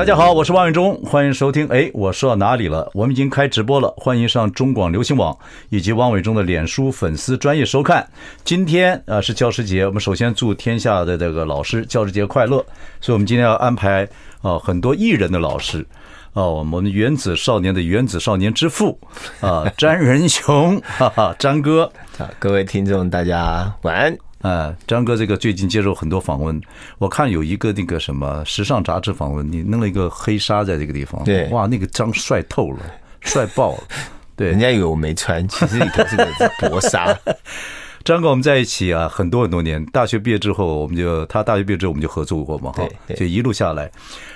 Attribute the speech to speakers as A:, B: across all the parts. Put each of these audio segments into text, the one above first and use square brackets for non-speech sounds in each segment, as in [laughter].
A: 大家好，我是王伟忠，欢迎收听。哎，我说到哪里了？我们已经开直播了，欢迎上中广流行网以及王伟忠的脸书粉丝专业收看。今天啊是教师节，我们首先祝天下的这个老师教师节快乐。所以，我们今天要安排啊很多艺人的老师啊，我们原子少年的原子少年之父啊，詹仁雄，哈哈，詹哥。[laughs]
B: 各位听众大家晚安。
A: 啊，张哥，这个最近接受很多访问，我看有一个那个什么时尚杂志访问，你弄了一个黑纱在这个地方，
B: 对，
A: 哇，那个张帅透了，帅爆了，[laughs] 对，
B: 人家以为我没穿，其实里头是个 [laughs] 薄纱。[laughs]
A: 张哥，我们在一起啊，很多很多年，大学毕业之后，我们就他大学毕业之后我们就合作过嘛，哈，就一路下来。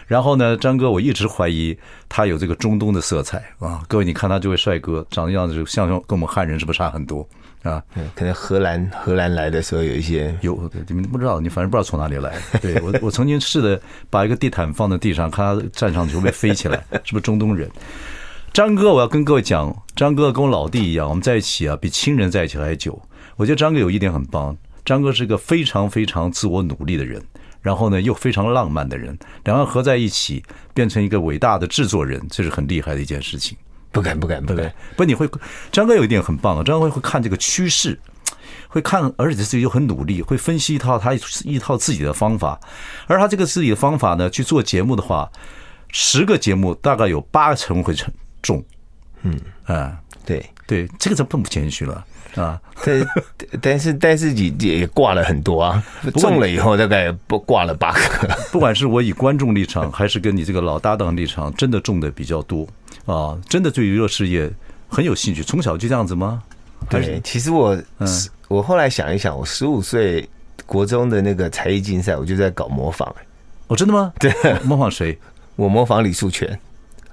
A: 然后呢，张哥，我一直怀疑他有这个中东的色彩啊，各位你看他这位帅哥长得样子，就像跟我们汉人是不是差很多？啊，
B: 可能荷兰荷兰来的时候有一些
A: 有，你们不知道，你反正不知道从哪里来。[laughs] 对我，我曾经试着把一个地毯放在地上，看他站上去会不会飞起来，[laughs] 是不是中东人？张哥，我要跟各位讲，张哥跟我老弟一样，我们在一起啊，比亲人在一起还久。我觉得张哥有一点很棒，张哥是个非常非常自我努力的人，然后呢又非常浪漫的人，两个合在一起变成一个伟大的制作人，这是很厉害的一件事情。
B: 不敢不敢不敢，
A: 不，你会张哥有一点很棒啊，张哥会看这个趋势，会看，而且自己又很努力，会分析一套他一套自己的方法，而他这个自己的方法呢，去做节目的话，十个节目大概有八成会成中，
B: 嗯。
A: 啊，
B: 对。
A: 对，这个就更不谦虚了啊，
B: 但但是但是也也挂了很多啊，中了以后大概不挂了八个，
A: 不管是我以观众立场，还是跟你这个老搭档立场，真的中的比较多。啊，真的对娱乐事业很有兴趣，从小就这样子吗？
B: 对，其实我，嗯，我后来想一想，我十五岁国中的那个才艺竞赛，我就在搞模仿。
A: 哦，真的吗？
B: 对，
A: 模仿谁？
B: 我模仿李素全。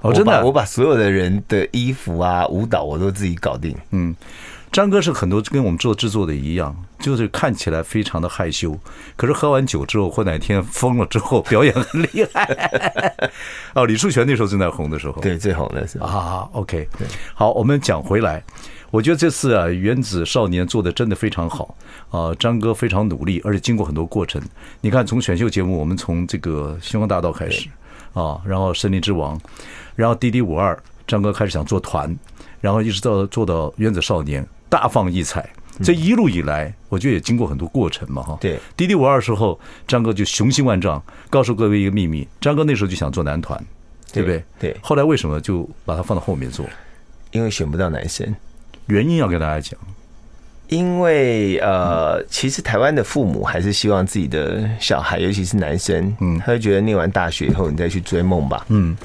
A: 哦，真的，
B: 我把所有的人的衣服啊、舞蹈我都自己搞定。
A: 嗯。张哥是很多跟我们做制作的一样，就是看起来非常的害羞，可是喝完酒之后或哪天疯了之后，表演很厉害。[laughs] 哦，李树泉那时候正在红的时候，
B: 对，最红的时候
A: 啊。OK，好，我们讲回来，我觉得这次啊，原子少年做的真的非常好啊，张哥非常努力，而且经过很多过程。你看，从选秀节目，我们从这个星光大道开始啊，然后森林之王，然后滴滴五二，张哥开始想做团，然后一直到做到原子少年。大放异彩，这一路以来，我觉得也经过很多过程嘛，哈。
B: 对，
A: 滴滴五二时候，张哥就雄心万丈，告诉各位一个秘密：张哥那时候就想做男团，对不对？
B: 对。
A: 后来为什么就把它放到后面做？
B: 因为选不到男生，
A: 原因要跟大家讲。
B: 因为呃，其实台湾的父母还是希望自己的小孩，尤其是男生，嗯，他会觉得念完大学以后，你再去追梦吧，嗯。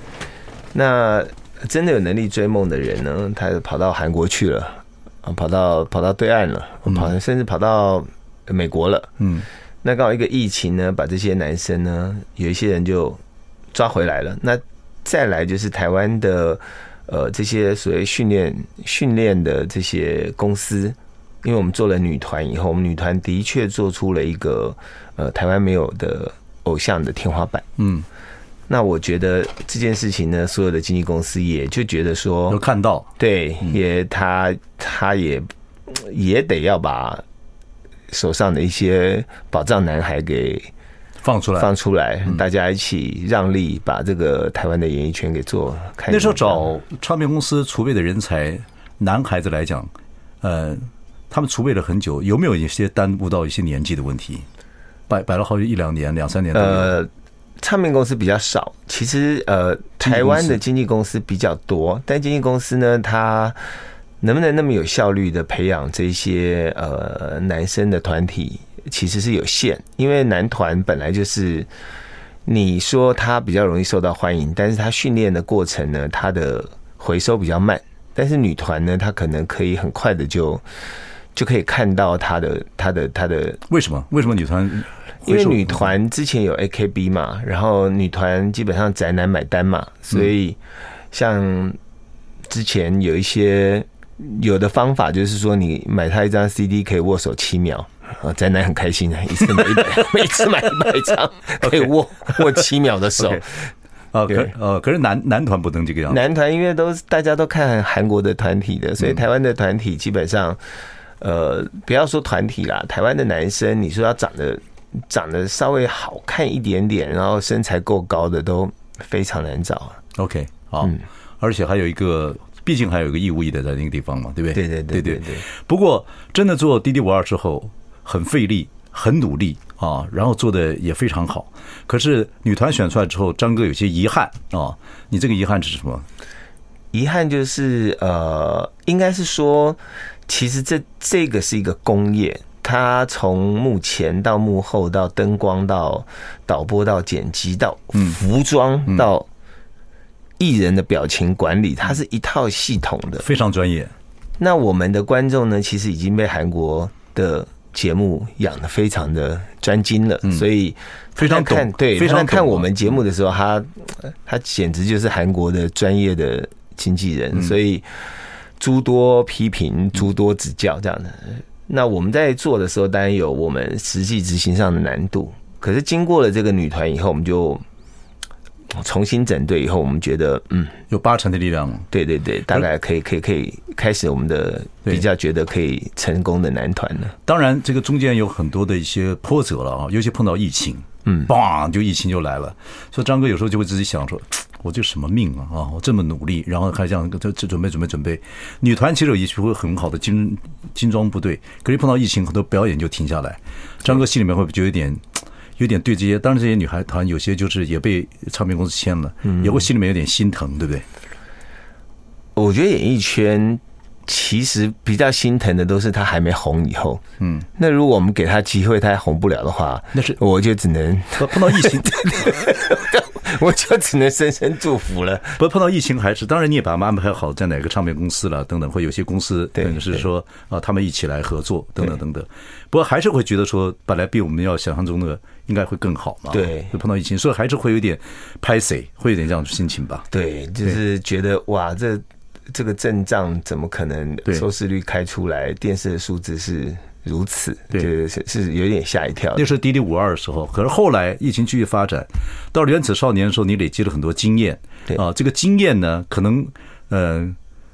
B: 那真的有能力追梦的人呢，他跑到韩国去了。跑到跑到对岸了，跑甚至跑到美国了。嗯，那刚好一个疫情呢，把这些男生呢，有一些人就抓回来了。那再来就是台湾的呃这些所谓训练训练的这些公司，因为我们做了女团以后，我们女团的确做出了一个呃台湾没有的偶像的天花板。嗯。那我觉得这件事情呢，所有的经纪公司也就觉得说，
A: 有看到，
B: 对，也他他也也得要把手上的一些宝藏男孩给
A: 放出来，
B: 放出来，大家一起让利，把这个台湾的演艺圈给做。
A: 那时候找唱片公司储备的人才，男孩子来讲，呃，他们储备了很久，有没有一些耽误到一些年纪的问题？摆摆了好几一两年、两三年呃。
B: 唱片公司比较少，其实呃，台湾的经纪公司比较多，但经纪公司呢，它能不能那么有效率的培养这些呃男生的团体，其实是有限，因为男团本来就是你说他比较容易受到欢迎，但是他训练的过程呢，他的回收比较慢，但是女团呢，他可能可以很快的就就可以看到他的他的他的
A: 为什么？为什么女团？
B: 因为女团之前有 AKB 嘛，然后女团基本上宅男买单嘛，所以像之前有一些有的方法，就是说你买他一张 CD 可以握手七秒，啊宅男很开心啊，[laughs] 一次买一百，每次买一百张可以握握七秒的手。
A: 啊，可呃，可是男男团不能这个样子。
B: 男团因为都是大家都看韩国的团体的，所以台湾的团体基本上。呃，不要说团体啦，台湾的男生，你说要长得长得稍微好看一点点，然后身材够高的都非常难找啊。
A: OK，好，嗯，而且还有一个，毕竟还有一个义务役的在那个地方嘛，对不对？
B: 对对对对对。
A: 不过真的做滴滴五二之后，很费力，很努力啊，然后做的也非常好。可是女团选出来之后，张哥有些遗憾啊，你这个遗憾是什么？
B: 遗憾就是呃，应该是说。其实这这个是一个工业，它从幕前到幕后到灯光到导播到剪辑到服装到艺人的表情管理，它是一套系统的，
A: 非常专业。
B: 那我们的观众呢，其实已经被韩国的节目养的非常的专精了，所以
A: 非常看
B: 对，非常看我们节目的时候，他他简直就是韩国的专业的经纪人，所以。诸多批评，诸多指教，这样的。那我们在做的时候，当然有我们实际执行上的难度。可是经过了这个女团以后，我们就重新整队以后，我们觉得，嗯，
A: 有八成的力量。
B: 对对对，大概可以可以可以开始我们的比较觉得可以成功的男团了。
A: 当然，这个中间有很多的一些波折了啊，尤其碰到疫情，嗯，嘣，就疫情就来了。所以张哥有时候就会自己想说。我就什么命啊啊！我这么努力，然后还这样，这这准备准备准备。女团其实有一会很好的精精装部队，可是碰到疫情，很多表演就停下来。张哥心里面会不会就有点 [tsk] 有点对这些？当然这些女孩团有些就是也被唱片公司签了，也会心里面有点心疼，对不对？
B: 我觉得演艺圈。其实比较心疼的都是他还没红以后，嗯，那如果我们给他机会，他还红不了的话，那是我就只能
A: 碰到疫情，[laughs] [laughs]
B: 我就只能深深祝福了。
A: 不碰到疫情还是，当然你也把他们安排好在哪个唱片公司了，等等，会有些公司等于是说啊，他们一起来合作，等等等等。不过还是会觉得说，本来比我们要想象中的应该会更好嘛。
B: 对，
A: 就碰到疫情，所以还是会有点拍谢，会有点这样的心情吧。
B: 对，就是觉得哇，这。这个阵仗怎么可能收视率开出来？电视的数字是如此，对，是是有点吓一跳。
A: 那时候滴滴五二的时候，可是后来疫情继续发展，到了原子少年的时候，你累积了很多经验。对啊，这个经验呢，可能呃，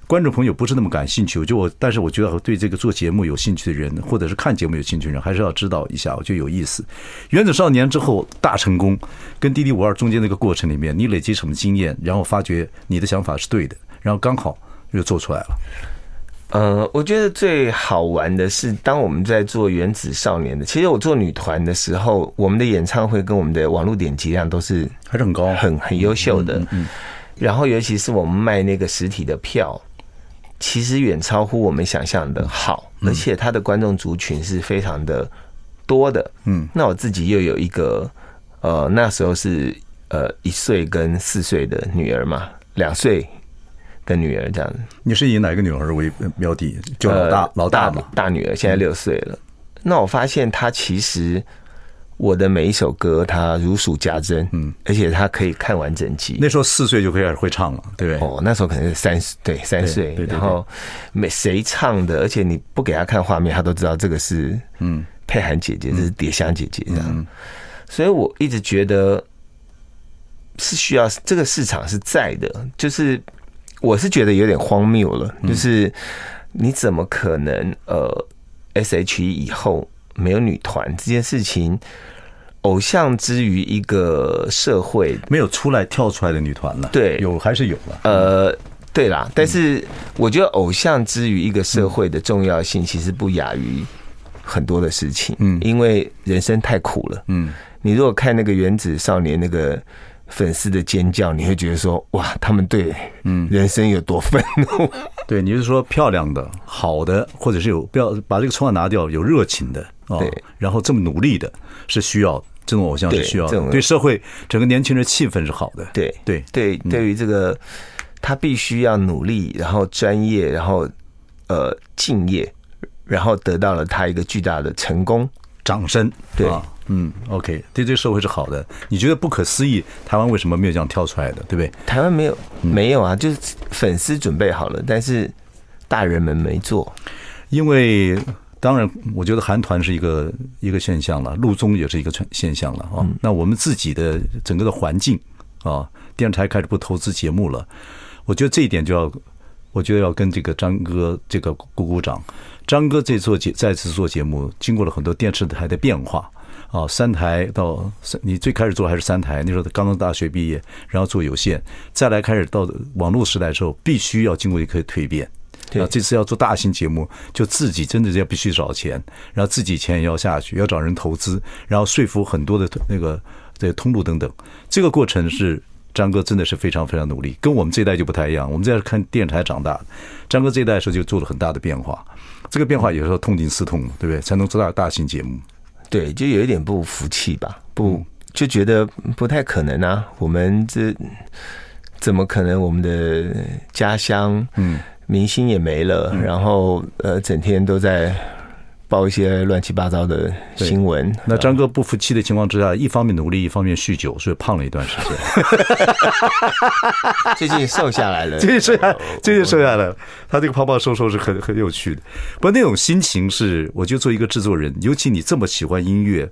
A: 观众朋友不是那么感兴趣。就我，但是我觉得对这个做节目有兴趣的人，或者是看节目有兴趣的人，还是要知道一下，我觉得有意思。原子少年之后大成功，跟滴滴五二中间那个过程里面，你累积什么经验？然后发觉你的想法是对的。然后刚好又做出来了。
B: 呃，我觉得最好玩的是，当我们在做原子少年的，其实我做女团的时候，我们的演唱会跟我们的网络点击量都是
A: 还是很高，
B: 很很优秀的。嗯。然后，尤其是我们卖那个实体的票，其实远超乎我们想象的好，而且他的观众族群是非常的多的。嗯。那我自己又有一个，呃，那时候是呃一岁跟四岁的女儿嘛，两岁。的女儿这样子，
A: 你是以哪个女儿为标的？就老大，老大嘛，
B: 大女儿现在六岁了。那我发现她其实我的每一首歌，她如数家珍，嗯，而且她可以看完整集。
A: 那时候四岁就开始会唱了，对不对？
B: 哦，那时候可能是三岁，对，三岁。然后每谁唱的，而且你不给她看画面，她都知道这个是嗯佩涵姐姐，这是蝶香姐姐这样。所以我一直觉得是需要这个市场是在的，就是。我是觉得有点荒谬了，就是你怎么可能呃，S.H.E 以后没有女团这件事情？偶像之于一个社会
A: 没有出来跳出来的女团了，
B: 对，
A: 有还是有了？
B: 呃，对啦，但是我觉得偶像之于一个社会的重要性，其实不亚于很多的事情，嗯，因为人生太苦了，嗯，你如果看那个原子少年那个。粉丝的尖叫，你会觉得说哇，他们对嗯。人生有多愤怒？[laughs]
A: 对，你是说漂亮的、好的，或者是有不要把这个称号拿掉，有热情的啊，对，然后这么努力的，是需要这种偶像是需要的，对社会整个年轻人气氛是好的，
B: 对对。对，对于这个他必须要努力，然后专业，然后呃敬业，然后得到了他一个巨大的成功。
A: 掌声，
B: 对
A: 啊，嗯，OK，对这个社会是好的。你觉得不可思议，台湾为什么没有这样跳出来的，对不对？
B: 台湾没有，没有啊，就是粉丝准备好了，但是大人们没做。
A: 因为当然，我觉得韩团是一个一个现象了，陆综也是一个现象了啊。那我们自己的整个的环境啊，电视台开始不投资节目了，我觉得这一点就要，我觉得要跟这个张哥这个鼓鼓掌。张哥这做节再次做节目，经过了很多电视台的变化啊，三台到三，你最开始做还是三台，那时候刚刚大学毕业，然后做有线，再来开始到网络时代的时候，必须要经过一个蜕变。啊，这次要做大型节目，就自己真的要必须找钱，然后自己钱也要下去，要找人投资，然后说服很多的那个的通路等等，这个过程是。张哥真的是非常非常努力，跟我们这一代就不太一样。我们这是看电台长大，张哥这一代的时候就做了很大的变化。这个变化有时候痛定思痛，对不对？才能做到大型节目。
B: 对，就有一点不服气吧，不就觉得不太可能啊。我们这怎么可能？我们的家乡，嗯，明星也没了，然后呃，整天都在。报一些乱七八糟的新闻。
A: 那张哥不服气的情况之下，一方面努力，一方面酗酒，所以胖了一段时间。[laughs]
B: 最近瘦下来了，[laughs]
A: 最近瘦下，最近瘦下来了。他这个胖胖瘦瘦是很很有趣的。不过那种心情是，我就做一个制作人，尤其你这么喜欢音乐。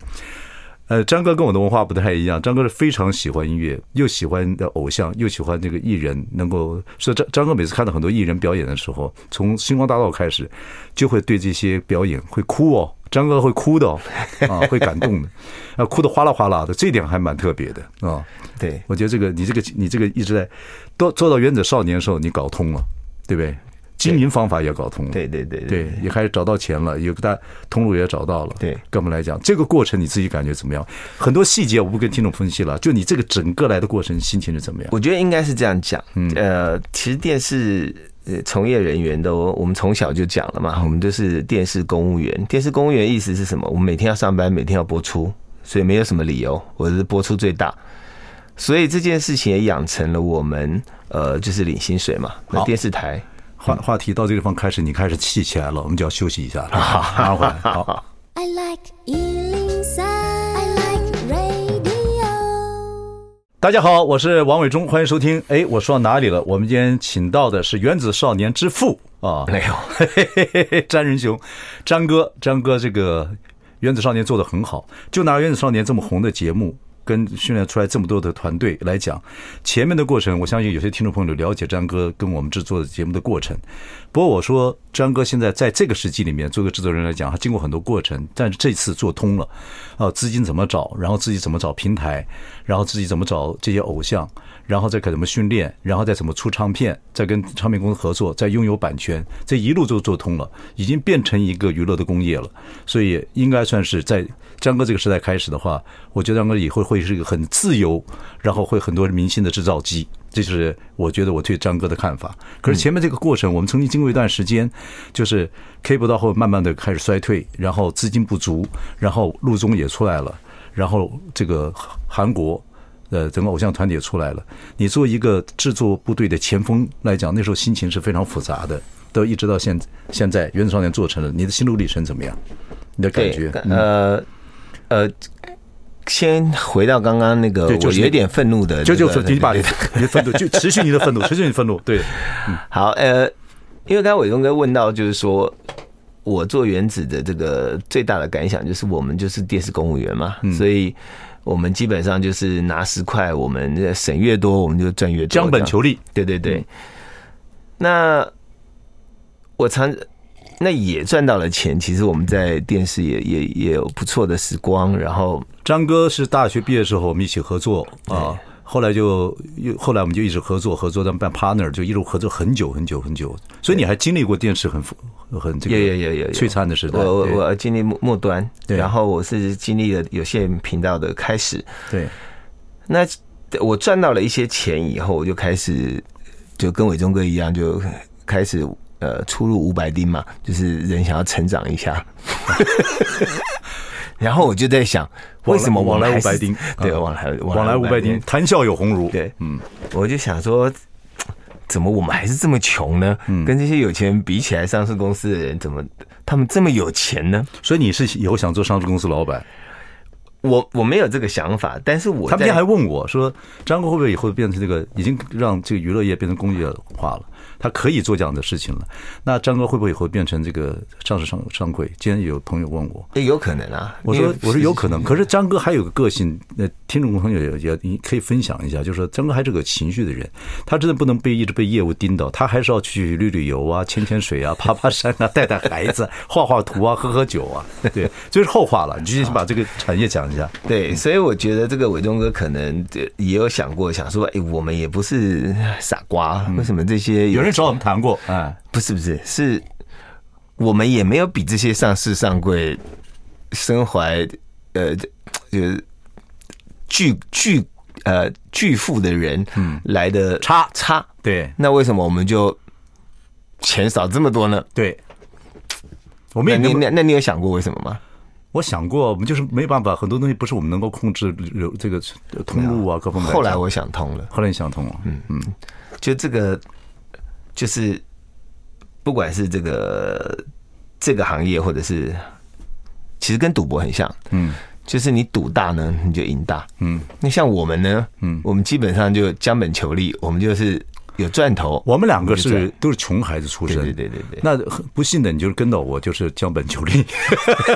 A: 呃，张哥跟我的文化不太一样。张哥是非常喜欢音乐，又喜欢的偶像，又喜欢这个艺人。能够说张张哥每次看到很多艺人表演的时候，从星光大道开始，就会对这些表演会哭哦。张哥会哭的哦，啊，[laughs] 会感动的，啊，哭的哗啦哗啦的，这点还蛮特别的啊。
B: 对，
A: 我觉得这个你这个你这个一直在都做到原子少年的时候，你搞通了，对不对？经营方法也搞通了，
B: 对对对
A: 对，也开始找到钱了，有个大通路也找到了。
B: 对，
A: 跟我们来讲，这个过程你自己感觉怎么样？很多细节我不跟听众分析了，就你这个整个来的过程，心情是怎么样？
B: 我觉得应该是这样讲。嗯，呃，其实电视呃从业人员都，我们从小就讲了嘛，我们就是电视公务员。电视公务员意思是什么？我们每天要上班，每天要播出，所以没有什么理由，我是播出最大。所以这件事情也养成了我们呃，就是领薪水嘛。那电视台。
A: 话话题到这个地方开始，你开始气起来了，我们就要休息一下了。好，马上回来。好。I like 103, I like radio。大家好，我是王伟忠，欢迎收听。哎，我说到哪里了？我们今天请到的是原子少年之父啊，没有，[laughs] 詹仁雄，詹哥，詹哥，这个原子少年做的很好。就拿原子少年这么红的节目。跟训练出来这么多的团队来讲，前面的过程，我相信有些听众朋友了解张哥跟我们制作节目的过程。不过我说，张哥现在在这个时期里面做个制作人来讲，他经过很多过程，但是这次做通了。啊，资金怎么找，然后自己怎么找平台，然后自己怎么找这些偶像，然后再看怎么训练，然后再怎么出唱片，再跟唱片公司合作，再拥有版权，这一路就做通了，已经变成一个娱乐的工业了。所以应该算是在。张哥这个时代开始的话，我觉得张哥以后会是一个很自由，然后会很多明星的制造机，这就是我觉得我对张哥的看法。可是前面这个过程，我们曾经经过一段时间，就是 K 不到后慢慢的开始衰退，然后资金不足，然后陆中也出来了，然后这个韩国呃整个偶像团体也出来了。你作为一个制作部队的前锋来讲，那时候心情是非常复杂的，都一直到现现在原子少年做成了，你的心路历程怎么样？你的感觉？
B: 呃。呃，先回到刚刚那个，我有点愤怒的，
A: 就就说你把你的愤怒，就持续你的愤怒，持续你的愤怒。对，[laughs]
B: 好，呃，因为刚刚伟东哥问到，就是说我做原子的这个最大的感想，就是我们就是电视公务员嘛，所以我们基本上就是拿十块，我们省越多，我们就赚越多，
A: 将本求利。
B: 对对对，那我常。那也赚到了钱，其实我们在电视也也也有不错的时光。然后
A: 张哥是大学毕业的时候，我们一起合作啊，后来就又后来我们就一直合作合作，当 partner 就一路合作很久很久很久。所以你还经历过电视很很这个
B: 也也也也
A: 璀璨的时代。
B: 我我经历末末端，然后我是经历了有线频道的开始。
A: 对，
B: 那我赚到了一些钱以后，我就开始就跟伟忠哥一样，就开始。呃，出入五百丁嘛，就是人想要成长一下，[laughs] 然后我就在想，为什么
A: 往来五百丁？
B: 对，往来
A: 往来五百丁，谈笑有鸿儒。
B: 对，嗯，我就想说，怎么我们还是这么穷呢？嗯，跟这些有钱人比起来，上市公司的人怎么他们这么有钱呢？
A: 所以你是以后想做上市公司老板？
B: 我我没有这个想法，但是我
A: 他们今天还问我说，张哥会不会以后变成这个已经让这个娱乐业变成工业化了？他可以做这样的事情了。那张哥会不会以后变成这个上市商商柜？今天有朋友问我，
B: 也有可能啊。
A: 我说我说有可能，可是张哥还有个个性，那听众朋友也也你可以分享一下，就是说张哥还是个情绪的人，他真的不能被一直被业务盯到，他还是要去旅旅游啊、潜潜水啊、爬爬山啊、带带孩子、画画图啊、喝喝酒啊。对，这是后话了。你继续把这个产业讲一下。
B: 对，所以我觉得这个伟忠哥可能也有想过，想说，哎，我们也不是傻瓜，为什么这些
A: 有人？找我们谈过，啊，
B: 不是不是，是我们也没有比这些上市上柜、身怀呃 [tsk] 就是巨巨呃巨富的人，嗯，来的差差。
A: 对，
B: 那为什么我们就钱少这么多呢？
A: 对，我们也
B: 那那那你有想过为什么吗？
A: 我想过，我们就是没办法，很多东西不是我们能够控制，有这个通路啊，各方面。
B: 后来我想通了，
A: 后来你想通了，嗯。嗯，
B: 就这个。就是，不管是这个这个行业，或者是其实跟赌博很像，嗯，就是你赌大呢，你就赢大，嗯。那像我们呢，嗯，我们基本上就将本求利，我们就是有赚头。
A: 我们两个是都是穷孩子出身，
B: 对对对对。
A: 那不幸的，你就是跟到我，就是将本求利。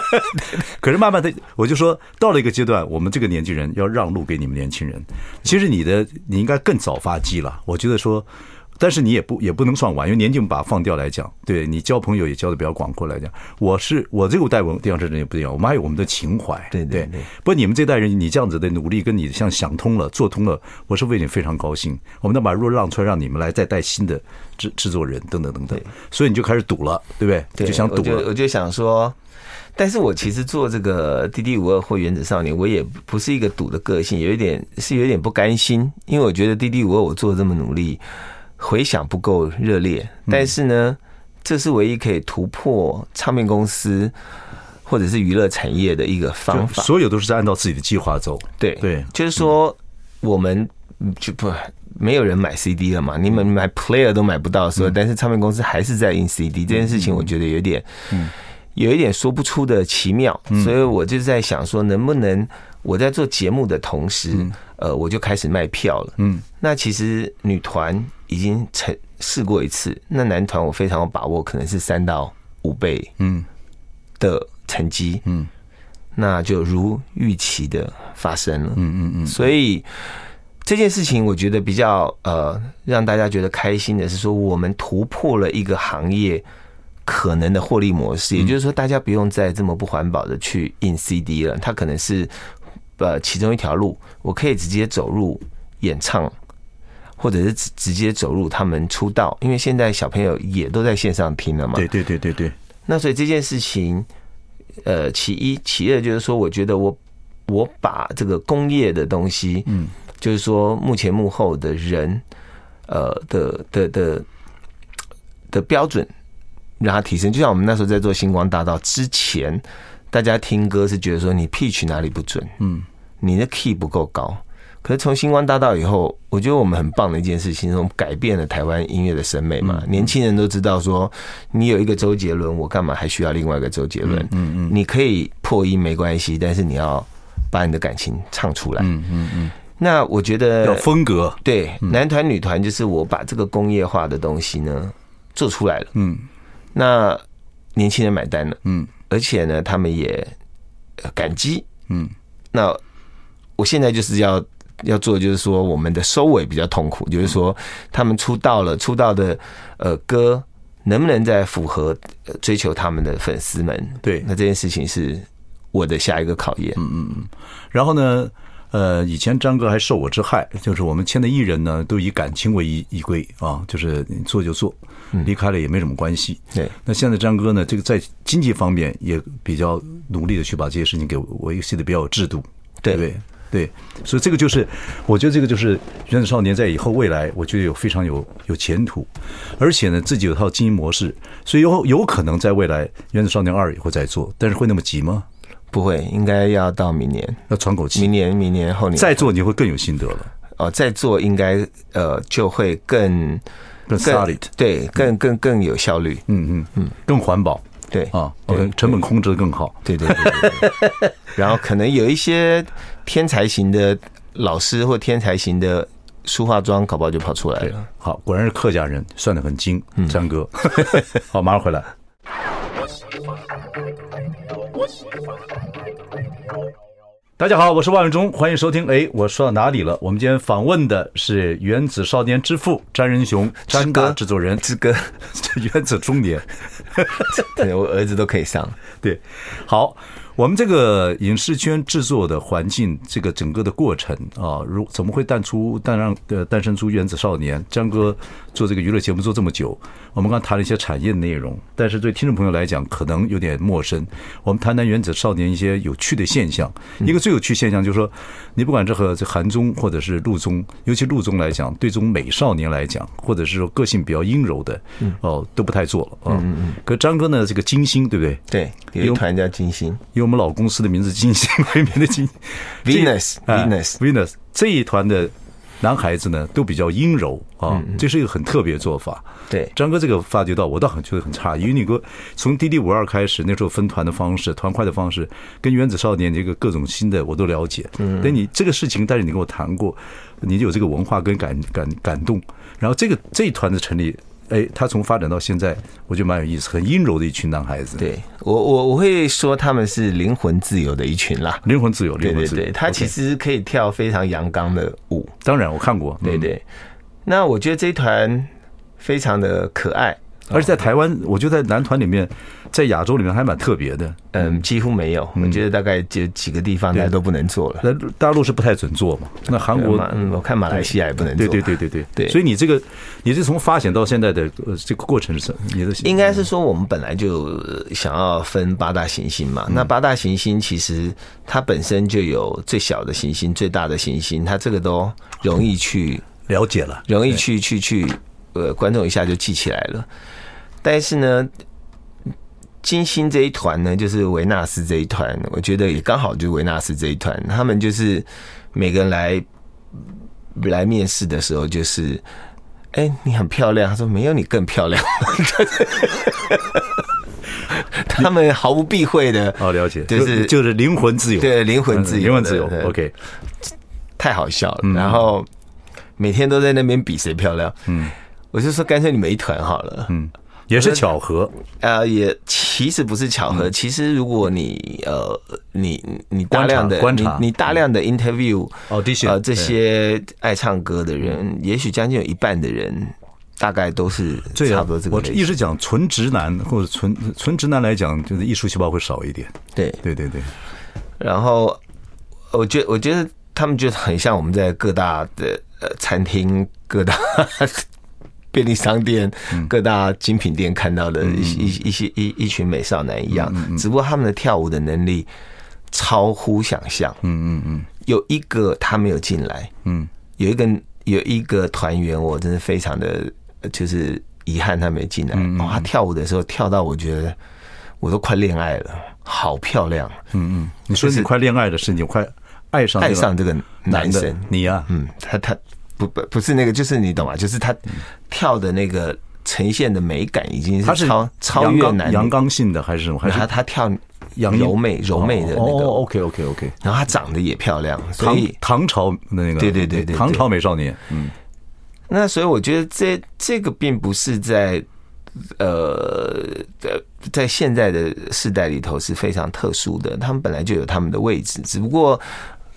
A: [laughs] 可是慢慢的，我就说到了一个阶段，我们这个年纪人要让路给你们年轻人。其实你的你应该更早发迹了，我觉得说。但是你也不也不能算晚，因为年纪我们把它放掉来讲，对你交朋友也交的比较广阔来讲，我是我这个代文地方人也不一样，我们还有我们的情怀，
B: 对对对。
A: 不过你们这代人，你这样子的努力，跟你像想通了、做通了，我是为你非常高兴。我们能把路让出来，让你们来再带新的制制作人等等等等，所以你就开始赌了，对不对？
B: 对，
A: 就想赌了。
B: 我就想说，但是我其实做这个《D D 五二》或《原子少年》，我也不是一个赌的个性，有一点是有一点不甘心，因为我觉得《D D 五二》我做的这么努力。回响不够热烈，但是呢，这是唯一可以突破唱片公司或者是娱乐产业的一个方法。
A: 所有都是在按照自己的计划走。
B: 对对，就是说我们就不没有人买 CD 了嘛，你们买 Player 都买不到的时候，但是唱片公司还是在印 CD 这件事情，我觉得有点，有一点说不出的奇妙。所以我就在想说，能不能我在做节目的同时，呃，我就开始卖票了。嗯，那其实女团。已经成试过一次，那男团我非常有把握，可能是三到五倍，嗯的成绩，嗯，那就如预期的发生了，嗯嗯嗯，所以这件事情我觉得比较呃让大家觉得开心的是说，我们突破了一个行业可能的获利模式，也就是说，大家不用再这么不环保的去印 CD 了，它可能是呃其中一条路，我可以直接走入演唱。或者是直直接走入他们出道，因为现在小朋友也都在线上听了嘛。
A: 对对对对对。
B: 那所以这件事情，呃，其一其二就是说，我觉得我我把这个工业的东西，嗯，就是说幕前幕后的人，呃的的的的标准，让它提升。就像我们那时候在做星光大道之前，大家听歌是觉得说你 pitch 哪里不准，嗯，你的 key 不够高。可是从星光大道以后，我觉得我们很棒的一件事情，是我们改变了台湾音乐的审美嘛。年轻人都知道说，你有一个周杰伦，我干嘛还需要另外一个周杰伦？嗯嗯，你可以破音没关系，但是你要把你的感情唱出来。嗯嗯嗯。那我觉得
A: 有风格，
B: 对，男团女团就是我把这个工业化的东西呢做出来了。嗯，那年轻人买单了。嗯，而且呢，他们也感激。嗯，那我现在就是要。要做的就是说，我们的收尾比较痛苦，就是说，他们出道了，出道的呃歌能不能再符合追求他们的粉丝们？
A: 对，
B: 那这件事情是我的下一个考验。
A: 嗯嗯嗯。然后呢，呃，以前张哥还受我之害，就是我们签的艺人呢，都以感情为依依归啊，就是你做就做，离开了也没什么关系。对。那现在张哥呢，这个在经济方面也比较努力的去把这些事情给维系的比较有制度，对不对？所以这个就是，我觉得这个就是原子少年在以后未来，我觉得有非常有有前途，而且呢，自己有套经营模式，所以有有可能在未来原子少年二也会再做，但是会那么急吗？
B: 不会，应该要到明年，
A: 要喘口气。
B: 明年、明年后年
A: 再做，你会更有心得了。
B: 哦，再做应该呃就会更
A: 更 solid，
B: 对，更更更有效率，
A: 嗯嗯嗯，更环保，
B: 对
A: 啊，OK，成本控制的更好，
B: 对对对，对。[laughs] 然后可能有一些天才型的老师或天才型的书画庄，搞不好就跑出来了。
A: 好，果然是客家人，算得很精，张哥。[laughs] 好，马上回来。大家好，我是万永忠，欢迎收听。哎，我说到哪里了？我们今天访问的是《原子少年》之父詹仁雄，詹哥制作人
B: 之歌，[laughs]
A: 原子中年，[laughs]
B: 我儿子都可以上。
A: 对，好。我们这个影视圈制作的环境，这个整个的过程啊，如怎么会诞出诞让呃诞生出原子少年？江哥做这个娱乐节目做这么久，我们刚谈了一些产业的内容，但是对听众朋友来讲可能有点陌生。我们谈谈原子少年一些有趣的现象。一个最有趣现象就是说，你不管这和这韩综或者是陆综，尤其陆综来讲，对这种美少年来讲，或者是说个性比较阴柔的，哦，都不太做了啊。可张哥呢，这个金星对不对？
B: 对，有一团叫金星。
A: 我们老公司的名字金星 [laughs] 为名的金
B: ，Venus，Venus，Venus
A: 这一团的男孩子呢，都比较阴柔啊，这是一个很特别做法。
B: 对，
A: 张哥这个发掘到，我倒很觉得很诧异，因为你哥从滴滴五二开始，那时候分团的方式、团块的方式，跟原子少年这个各种新的我都了解。嗯，但你这个事情，但是你跟我谈过，你就有这个文化跟感感感动，然后这个这一团的成立。哎，他从发展到现在，我觉得蛮有意思，很阴柔的一群男孩子。
B: 对我，我我会说他们是灵魂自由的一群啦，
A: 灵魂自由，灵魂自由。
B: 对对对，他其实可以跳非常阳刚的舞。
A: 当然，我看过。
B: 对对，那我觉得这一团非常的可爱。
A: 而且在台湾，我觉得在男团里面，在亚洲里面还蛮特别的。
B: 嗯，几乎没有。我觉得大概就几个地方大家都不能做了。
A: 那大陆是不太准做嘛？那韩国，
B: 嗯，我看马来西亚也不能做。
A: 对对对对对对。所以你这个，你是从发展到现在的这个过程是什么？你的
B: 应该是说，我们本来就想要分八大行星嘛。那八大行星其实它本身就有最小的行星、最大的行星，它这个都容易去
A: 了解了，
B: 容易去去去，呃，观众一下就记起来了。但是呢，金星这一团呢，就是维纳斯这一团，我觉得也刚好就是维纳斯这一团，他们就是每个人来来面试的时候，就是，哎，你很漂亮，他说没有你更漂亮，[laughs] 他们毫不避讳的，
A: 哦，了解，就是就是灵魂自由，
B: 对，灵魂自由，
A: 灵魂自由，OK，
B: 太好笑了，然后每天都在那边比谁漂亮，嗯，我就说干脆你们一团好了，嗯。
A: 也是巧合，
B: 呃，也其实不是巧合。其实如果你呃，你你大量的观察，你大量的 interview，
A: 哦，
B: 呃，这些爱唱歌的人，也许将近有一半的人，大概都是差不多这个。
A: 我一直讲纯直男或者纯纯直男来讲，就是艺术细胞会少一点。
B: 对
A: 对对对。
B: 然后，我觉我觉得他们就很像我们在各大的呃餐厅各大。便利商店、各大精品店看到的一一一些一一群美少男一样，只不过他们的跳舞的能力超乎想象。嗯嗯嗯，有一个他没有进来，嗯，有一个有一个团员，我真的非常的就是遗憾他没进来。哦，他跳舞的时候跳到我觉得我都快恋爱了，好漂亮。嗯嗯，
A: 你说你快恋爱的是你快爱上
B: 爱上这个男生，
A: 你呀？
B: 嗯，他他。不不不是那个，就是你懂吗？就是他跳的那个呈现的美感已经是超超越男
A: 阳刚性的还是什么？还是
B: 他他跳柔美柔美的那个
A: ？OK OK OK。
B: 然后他长得也漂亮，所以
A: 唐朝的那个
B: 对对对对
A: 唐朝美少年。嗯，
B: 那所以我觉得这这个并不是在呃在现在的世代里头是非常特殊的，他们本来就有他们的位置，只不过。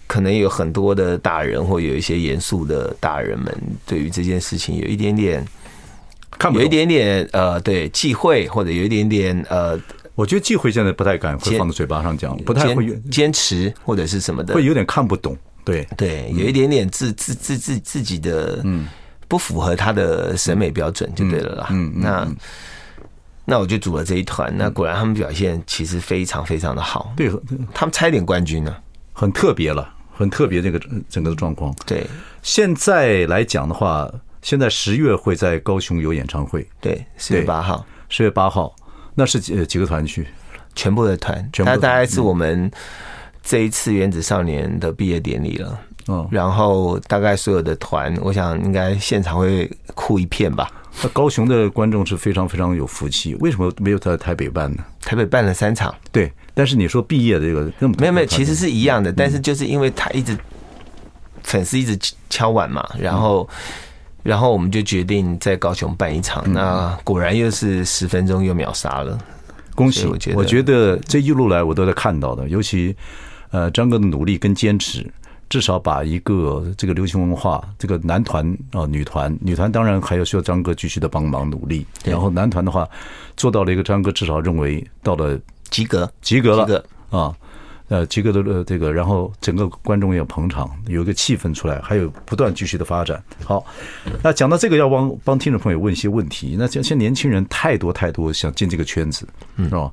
B: 可能有很多的大人，或有一些严肃的大人们，对于这件事情有一点点，看有一点点呃，对忌讳，或者有一点点呃，
A: 我觉得忌讳现在不太敢会放在嘴巴上讲，不太会
B: 坚持或者是什么的，
A: 会有点看不懂，对。
B: 对，有一点点自自自自自己的嗯，不符合他的审美标准就对了啦。嗯，那那我就组了这一团，那果然他们表现其实非常非常的好，
A: 对，
B: 他们差一点冠军呢，
A: 很特别了。很特别，这个整个的状况。
B: 对，
A: 现在来讲的话，现在十月会在高雄有演唱会。
B: 对，十月八号，
A: 十月八号，那是几几个团去？
B: 全部的团，那大概是我们这一次原子少年的毕业典礼了。嗯，然后大概所有的团，我想应该现场会哭一片吧。
A: 那高雄的观众是非常非常有福气，为什么没有在台北办呢？
B: 台北办了三场，
A: 对，但是你说毕业这个根本
B: 没有没有，其实是一样的，但是就是因为他一直粉丝一直敲碗嘛，然后然后我们就决定在高雄办一场，那果然又是十分钟又秒杀了，
A: 恭喜！我觉得我觉得这一路来我都在看到的，尤其呃张哥的努力跟坚持。至少把一个这个流行文化，这个男团啊、女团，女团当然还要需要张哥继续的帮忙努力。然后男团的话，做到了一个张哥至少认为到了
B: 及格，
A: 及格了啊，呃，及格的呃这个，然后整个观众也捧场，有一个气氛出来，还有不断继续的发展。好，那讲到这个，要帮帮听众朋友问一些问题。那像现在年轻人太多太多想进这个圈子，是吧？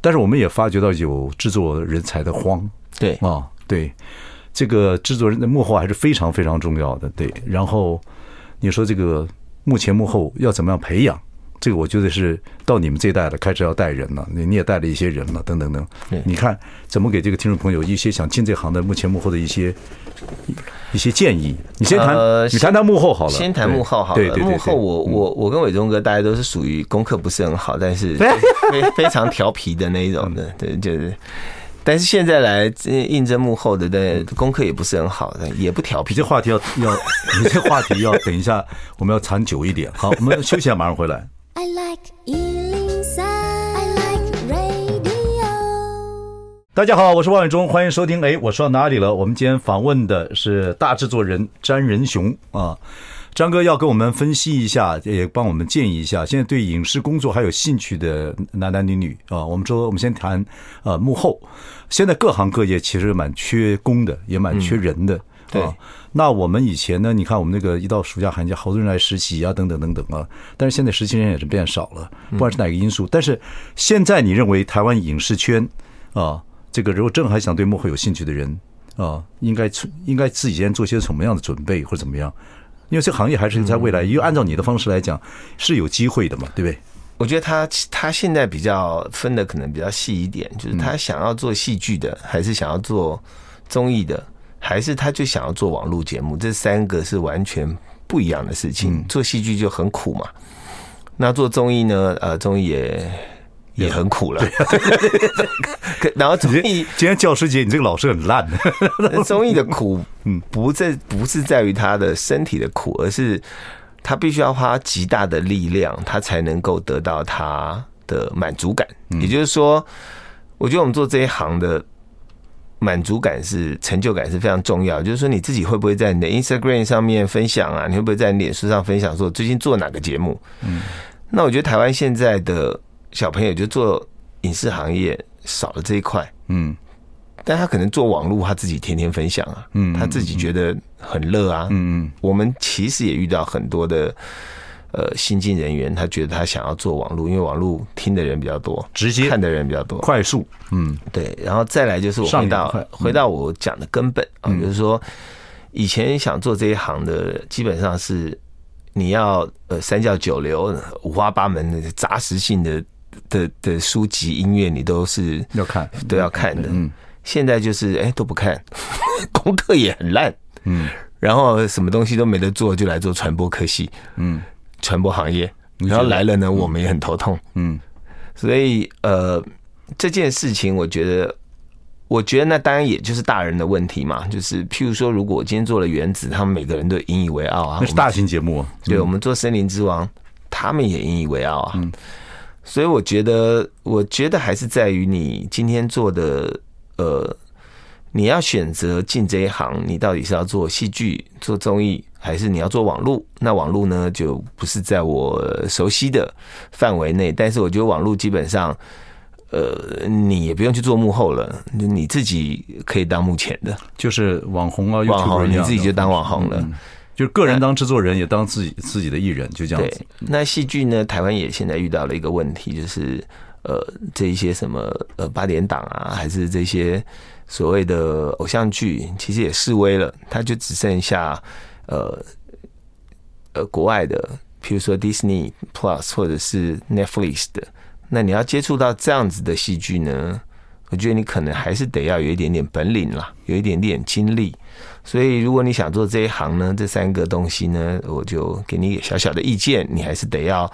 A: 但是我们也发觉到有制作人才的荒，
B: 对
A: 啊，对。这个制作人的幕后还是非常非常重要的，对。然后你说这个幕前幕后要怎么样培养？这个我觉得是到你们这一代了，开始要带人了。你你也带了一些人了，等等等。你看怎么给这个听众朋友一些想进这行的幕前幕后的一些一些建议？你先谈，你谈谈幕后好了。
B: 先谈幕后好了。
A: 对对对。
B: 幕后我我我跟伟忠哥大家都是属于功课不是很好，但是 [laughs] 非非常调皮的那一种的，对，就是。但是现在来应征幕后的，的功课也不是很好的，也不调皮。
A: 这话题要要，你这话题要 [laughs] 等一下，我们要谈久一点。好，我们休息一下，马上回来。I like 103, I like radio。大家好，我是万伟忠，欢迎收听。哎，我说到哪里了？我们今天访问的是大制作人詹仁雄啊。张哥要跟我们分析一下，也帮我们建议一下。现在对影视工作还有兴趣的男男女女啊，我们说，我们先谈呃幕后。现在各行各业其实蛮缺工的，也蛮缺人的。
B: 对。
A: 那我们以前呢？你看我们那个一到暑假寒假，好多人来实习啊，等等等等啊。但是现在实习人也是变少了，不管是哪个因素。但是现在你认为台湾影视圈啊，这个如果正还想对幕后有兴趣的人啊，应该应该自己先做些什么样的准备，或者怎么样？因为这个行业还是在未来，因为按照你的方式来讲是有机会的嘛，对不对？
B: 我觉得他他现在比较分的可能比较细一点，就是他想要做戏剧的，还是想要做综艺的，还是他就想要做网络节目，这三个是完全不一样的事情。做戏剧就很苦嘛，那做综艺呢？呃，综艺也。也很苦了，[laughs] 然后综艺
A: 今天教师节，你这个老师很烂。[laughs]
B: 综艺的苦，嗯，不在不是在于他的身体的苦，而是他必须要花极大的力量，他才能够得到他的满足感。也就是说，我觉得我们做这一行的满足感是成就感是非常重要。就是说，你自己会不会在你的 Instagram 上面分享啊？你会不会在你脸书上分享说最近做哪个节目？嗯，那我觉得台湾现在的。小朋友就做影视行业少了这一块，嗯，但他可能做网络，他自己天天分享啊，嗯，他自己觉得很乐啊，嗯嗯。我们其实也遇到很多的呃新进人员，他觉得他想要做网络，因为网络听的人比较多，直接看的人比较多，
A: 快速，嗯，
B: 对。然后再来就是我回到回到我讲的根本啊，就是说以前想做这一行的，基本上是你要呃三教九流、五花八门的杂食性的。的的书籍、音乐，你都是
A: 要看，
B: 都要看的。嗯，现在就是哎、欸、都不看，[laughs] 功课也很烂。嗯，然后什么东西都没得做，就来做传播科系。嗯，传播行业，然后来了呢，我们也很头痛。嗯，所以呃，这件事情，我觉得，我觉得那当然也就是大人的问题嘛。就是譬如说，如果我今天做了原子，他们每个人都引以为傲啊。
A: 那是大型节目。
B: 对，我们做森林之王，他们也引以为傲啊。嗯。所以我觉得，我觉得还是在于你今天做的，呃，你要选择进这一行，你到底是要做戏剧、做综艺，还是你要做网络？那网络呢，就不是在我熟悉的范围内。但是我觉得网络基本上，呃，你也不用去做幕后了，你自己可以当幕前的，
A: 就是网红啊，
B: 网红，你自己就当网红了。
A: 就是个人当制作人，也当自己自己的艺人，就这样子。
B: 对，那戏剧呢？台湾也现在遇到了一个问题，就是呃，这一些什么呃八点档啊，还是这些所谓的偶像剧，其实也式微了。它就只剩下呃呃国外的，譬如说 Disney Plus 或者是 Netflix 的。那你要接触到这样子的戏剧呢？我觉得你可能还是得要有一点点本领啦，有一点点经历。所以如果你想做这一行呢，这三个东西呢，我就给你小小的意见，你还是得要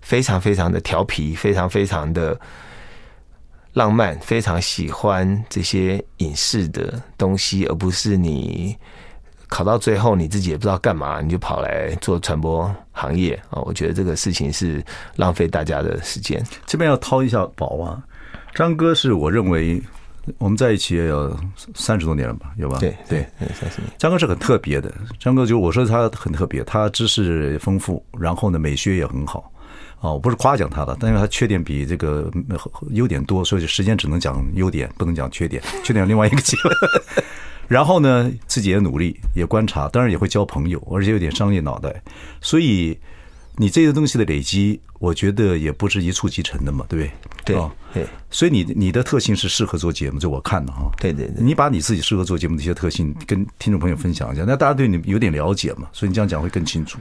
B: 非常非常的调皮，非常非常的浪漫，非常喜欢这些影视的东西，而不是你。考到最后，你自己也不知道干嘛，你就跑来做传播行业啊！我觉得这个事情是浪费大家的时间。
A: 这边要掏一下宝啊！张哥是我认为我们在一起也有三十多年了吧？有吧？
B: 对对，三十年。
A: 张哥是很特别的，张哥就我说他很特别，他知识丰富，然后呢美学也很好啊！我不是夸奖他的，但是他缺点比这个优点多，所以时间只能讲优点，不能讲缺点。缺点有另外一个机会。[laughs] 然后呢，自己也努力，也观察，当然也会交朋友，而且有点商业脑袋。所以你这些东西的累积，我觉得也不是一蹴即成的嘛，对不
B: 对？对，对。
A: 所以你你的特性是适合做节目，就我看的哈。
B: 对对对。
A: 你把你自己适合做节目的一些特性跟听众朋友分享一下，那大家对你有点了解嘛，所以你这样讲会更清楚。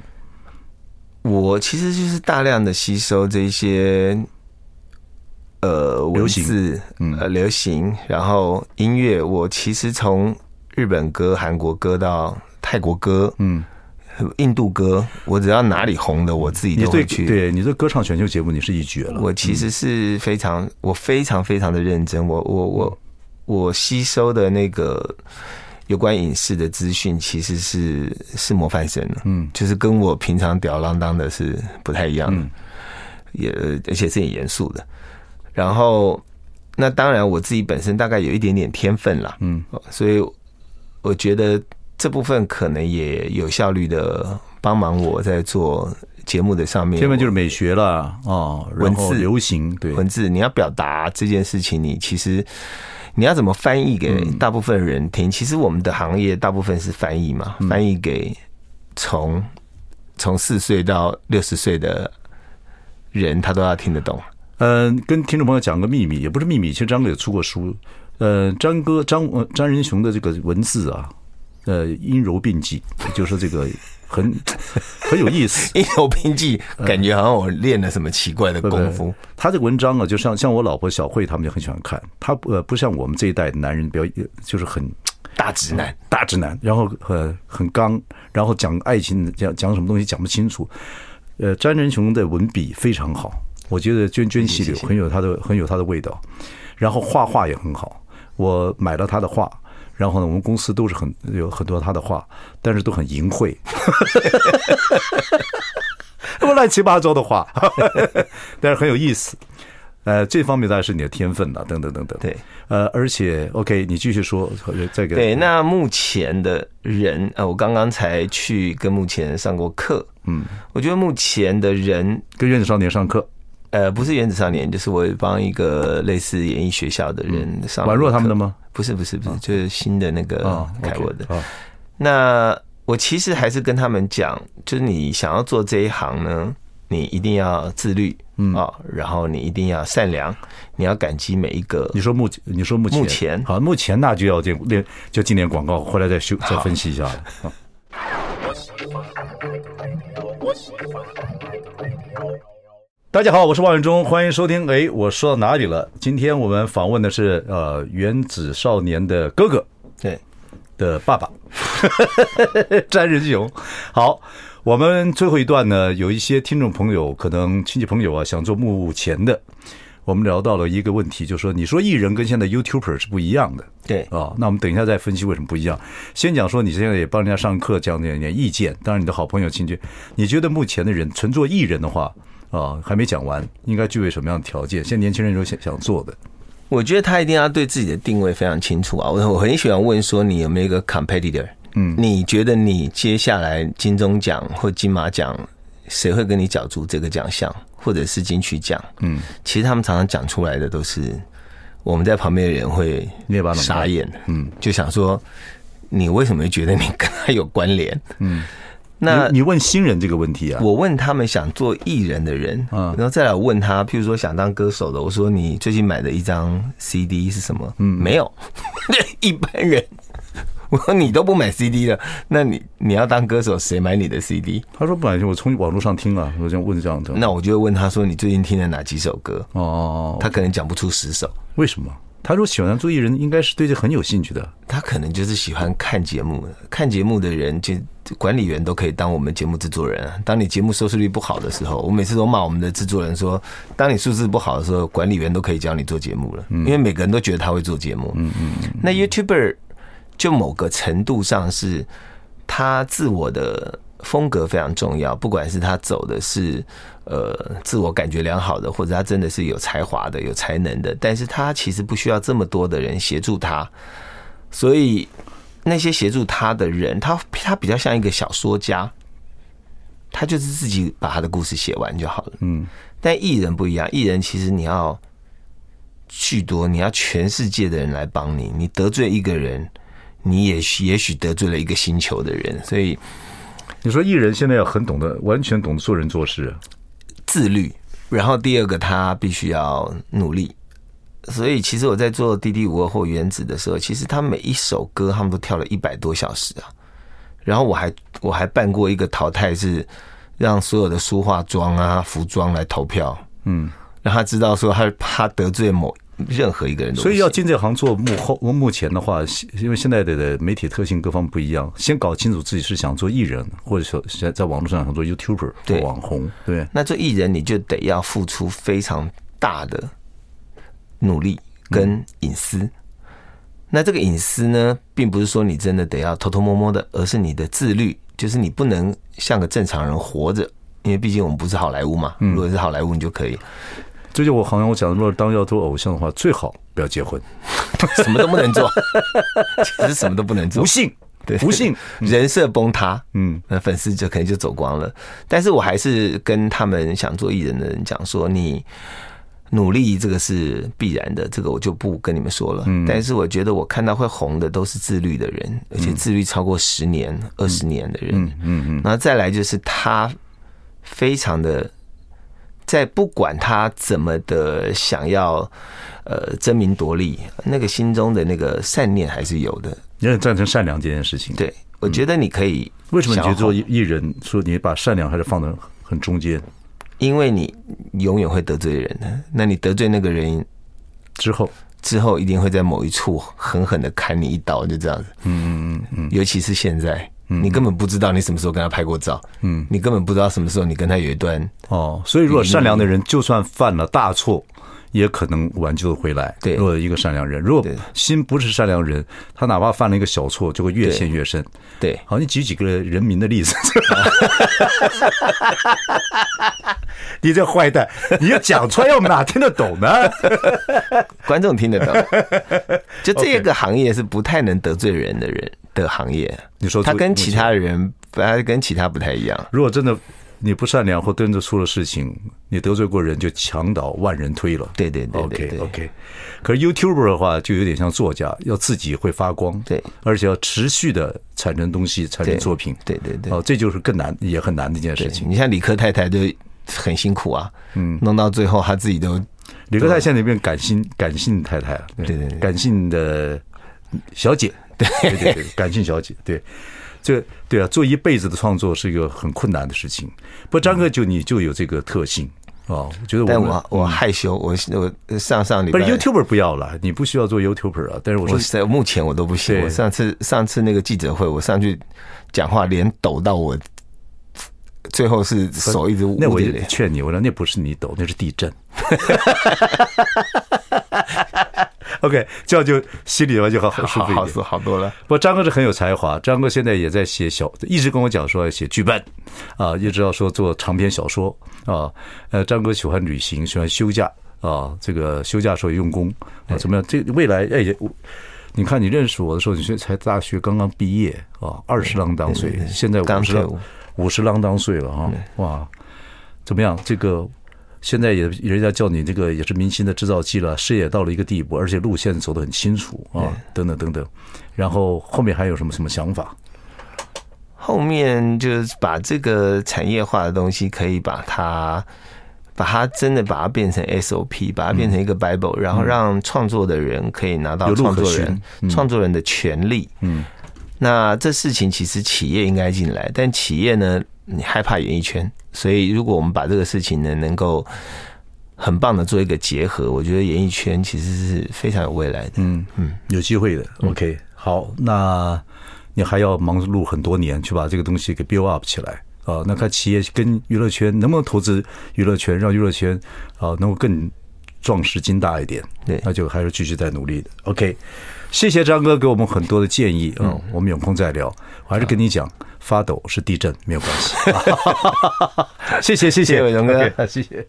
B: 我其实就是大量的吸收这些，呃，文字，嗯，呃，流行，然后音乐，我其实从。日本歌、韩国歌到泰国歌，嗯，印度歌，我只要哪里红的，我自己都会去。
A: 对，你这歌唱选秀节目，你是一绝了。
B: 我其实是非常，我非常非常的认真。我我我我吸收的那个有关影视的资讯，其实是是模范生了。嗯，就是跟我平常吊儿郎当的是不太一样的，也而且是很严肃的。然后，那当然我自己本身大概有一点点天分啦。嗯，所以。我觉得这部分可能也有效率的帮忙我在做节目的上面。
A: 天分就是美学了啊，文字流行对
B: 文字，你要表达这件事情，你其实你要怎么翻译给大部分人听？其实我们的行业大部分是翻译嘛，翻译给从从四岁到六十岁的人，他都要听得懂。
A: 嗯，跟听众朋友讲个秘密，也不是秘密，其实张哥也出过书。呃，张哥张呃张仁雄的这个文字啊，呃，阴柔并济，就是这个很 [laughs] 很有意思。
B: 阴柔并济，感觉好像我练了什么奇怪的功夫。
A: 他这个文章啊，就像像我老婆小慧他们就很喜欢看。他呃不像我们这一代的男人，比较就是很
B: 大直男，
A: 大直男，然后呃很刚，然后讲爱情讲讲什么东西讲不清楚。呃，詹仁雄的文笔非常好，我觉得涓涓细流，很有他的很有他的味道。然后画画也很好。我买了他的画，然后呢，我们公司都是很有很多他的话，但是都很淫秽，那 [laughs] 么乱七八糟的画，[laughs] 但是很有意思。呃，这方面当然是你的天分了，等等等等。
B: 对，
A: 呃，而且 OK，你继续说，再给。
B: 对，那目前的人，呃，我刚刚才去跟目前上过课，嗯，我觉得目前的人
A: 跟原子少年上课。
B: 呃，不是原子少年，就是我帮一个类似演艺学校的人上。
A: 宛若他们的吗？
B: 不是，不是，不是，就是新的那个开我的。那我其实还是跟他们讲，就是你想要做这一行呢，你一定要自律，嗯啊，然后你一定要善良，你要感激每一个。
A: 你说目前，你说目前，
B: 目前
A: 好，目前那就要进练，就进点广告，回来再修再分析一下了。[laughs] 大家好，我是王伟忠，欢迎收听。哎，我说到哪里了？今天我们访问的是呃，原子少年的哥哥，对的爸爸，[laughs] 詹仁雄。好，我们最后一段呢，有一些听众朋友，可能亲戚朋友啊，想做幕前的。我们聊到了一个问题，就是说，你说艺人跟现在 YouTuber 是不一样的，
B: 对
A: 啊。那我们等一下再分析为什么不一样。先讲说，你现在也帮人家上课，讲点点意见。当然，你的好朋友亲戚，你觉得目前的人纯做艺人的话？啊、哦，还没讲完，应该具备什么样的条件？现在年轻人有想想做的，
B: 我觉得他一定要对自己的定位非常清楚啊！我我很喜欢问说，你有没有一个 competitor？嗯，你觉得你接下来金钟奖或金马奖，谁会跟你角逐这个奖项，或者是金曲奖？嗯，其实他们常常讲出来的都是我们在旁边的人会傻眼，嗯，就想说你为什么会觉得你跟他有关联？嗯。
A: 那你问新人这个问题啊？
B: 我问他们想做艺人的人，嗯，然后再来问他，譬如说想当歌手的，我说你最近买的一张 CD 是什么？嗯，没有，[laughs] 一般人。我说你都不买 CD 了，那你你要当歌手，谁买你的 CD？
A: 他说不买，我从网络上听啊。我这样问这样的，
B: 那我就会问他说，你最近听了哪几首歌？哦，他可能讲不出十首，
A: 为什么？他说喜欢做艺人，应该是对这很有兴趣的。
B: 他可能就是喜欢看节目，看节目的人就管理员都可以当我们节目制作人啊。当你节目收视率不好的时候，我每次都骂我们的制作人说：当你数字不好的时候，管理员都可以教你做节目了，因为每个人都觉得他会做节目。嗯嗯。那 YouTuber 就某个程度上是他自我的风格非常重要，不管是他走的是。呃，自我感觉良好的，或者他真的是有才华的、有才能的，但是他其实不需要这么多的人协助他，所以那些协助他的人，他他比较像一个小说家，他就是自己把他的故事写完就好了。嗯，但艺人不一样，艺人其实你要巨多，你要全世界的人来帮你，你得罪一个人，你也也许得罪了一个星球的人，所以
A: 你说艺人现在要很懂得，完全懂得做人做事。
B: 自律，然后第二个他必须要努力，所以其实我在做《DD 五二或原子》的时候，其实他每一首歌他们都跳了一百多小时啊。然后我还我还办过一个淘汰，是让所有的书化妆啊、服装来投票，嗯，让他知道说他怕得罪某。任何一个人都，
A: 所以要进这行做幕后，目前的话，因为现在的媒体特性各方不一样，先搞清楚自己是想做艺人，或者说在在网络上想做 YouTuber 做网红。对，
B: 那做艺人你就得要付出非常大的努力跟隐私。嗯、那这个隐私呢，并不是说你真的得要偷偷摸摸的，而是你的自律，就是你不能像个正常人活着，因为毕竟我们不是好莱坞嘛。如果是好莱坞，你就可以。
A: 最近我好像我讲，如果当要做偶像的话，最好不要结婚，[laughs]
B: 什么都不能做，[laughs] 其实什么都不能做，
A: 不信，对，不信，[laughs]
B: 人设崩塌，嗯，那粉丝就可能就走光了。但是我还是跟他们想做艺人的人讲说，你努力这个是必然的，这个我就不跟你们说了。嗯，但是我觉得我看到会红的都是自律的人，而且自律超过十年、二十年的人，嗯嗯嗯，然后再来就是他非常的。在不管他怎么的想要，呃，争名夺利，那个心中的那个善念还是有的。
A: 你很赞成善良这件事情。
B: 对，我觉得你可以。
A: 为什么你觉得做艺人说你把善良还是放在很中间？
B: 因为你永远会得罪人的。那你得罪那个人
A: 之后，
B: 之后一定会在某一处狠狠的砍你一刀，就这样子。嗯嗯嗯嗯。尤其是现在。你根本不知道你什么时候跟他拍过照，嗯，你根本不知道什么时候你跟他有一段
A: 哦，所以如果善良的人就算犯了大错，也可能挽救回来。对，如果一个善良人，如果心不是善良人，他哪怕犯了一个小错，就会越陷越深。
B: 对，
A: 好，你举几个人民的例子。[laughs] 你这坏蛋，你要讲出来，我们哪听得懂呢？[laughs]
B: 观众听得懂。就这个 [laughs] 行业是不太能得罪人的人的行业。你说他跟其他人，他跟其他不太一样。
A: 如果真的你不善良或真的出了事情，你得罪过人，就墙倒万人推了。
B: 对对对
A: ，OK OK。可是 YouTuber 的话，就有点像作家，要自己会发光，对，而且要持续的产生东西，产生作品。
B: 对对对，
A: 哦，这就是更难，也很难的一件事情。
B: 你像理科太太就很辛苦啊，嗯，弄到最后他自己都，
A: 李科太太现在变感性感性太太了，对对对，感性的小姐。对对对，感性小姐，对，这对啊，做一辈子的创作是一个很困难的事情。不过张哥就你就有这个特性哦，我觉得我
B: 但我我害羞，我我上上礼拜
A: 不是 YouTuber 不要了，你不需要做 YouTuber 啊。但是我说，
B: 目前我都不行。我上次上次那个记者会，我上去讲话，脸抖到我最后是手一直。
A: 那我也劝你，我说那不是你抖，那是地震。[laughs] [laughs] OK，这样就心里面就好好舒服一点，
B: 好好多了。
A: 不过张哥是很有才华，张哥现在也在写小，一直跟我讲说要写剧本啊，一直要说做长篇小说啊。呃，张哥喜欢旅行，喜欢休假啊，这个休假时候用功啊，怎么样？这未来哎，你看你认识我的时候，你现在才大学刚刚毕业啊，二十郎当岁，现在五十五十郎当岁了哈，哇，怎么样？这个。现在也人家叫你这个也是明星的制造机了，事业到了一个地步，而且路线走得很清楚啊，等等等等。然后后面还有什么什么想法？
B: 后面就是把这个产业化的东西，可以把它把它真的把它变成 SOP，把它变成一个 Bible，然后让创作的人可以拿到创作人创作人的权利。嗯，那这事情其实企业应该进来，但企业呢，你害怕演艺圈。所以，如果我们把这个事情呢，能够很棒的做一个结合，我觉得演艺圈其实是非常有未来的。
A: 嗯嗯，有机会的。OK，好，那你还要忙碌很多年去把这个东西给 build up 起来啊。那看企业跟娱乐圈能不能投资娱乐圈，让娱乐圈啊能够更壮实筋大一点。
B: 对，
A: 那就还是继续在努力的。OK，谢谢张哥给我们很多的建议。嗯，我们有空再聊。我还是跟你讲，发抖是地震，没有关系。[laughs] 谢谢谢谢
B: 伟忠哥，
A: 谢谢。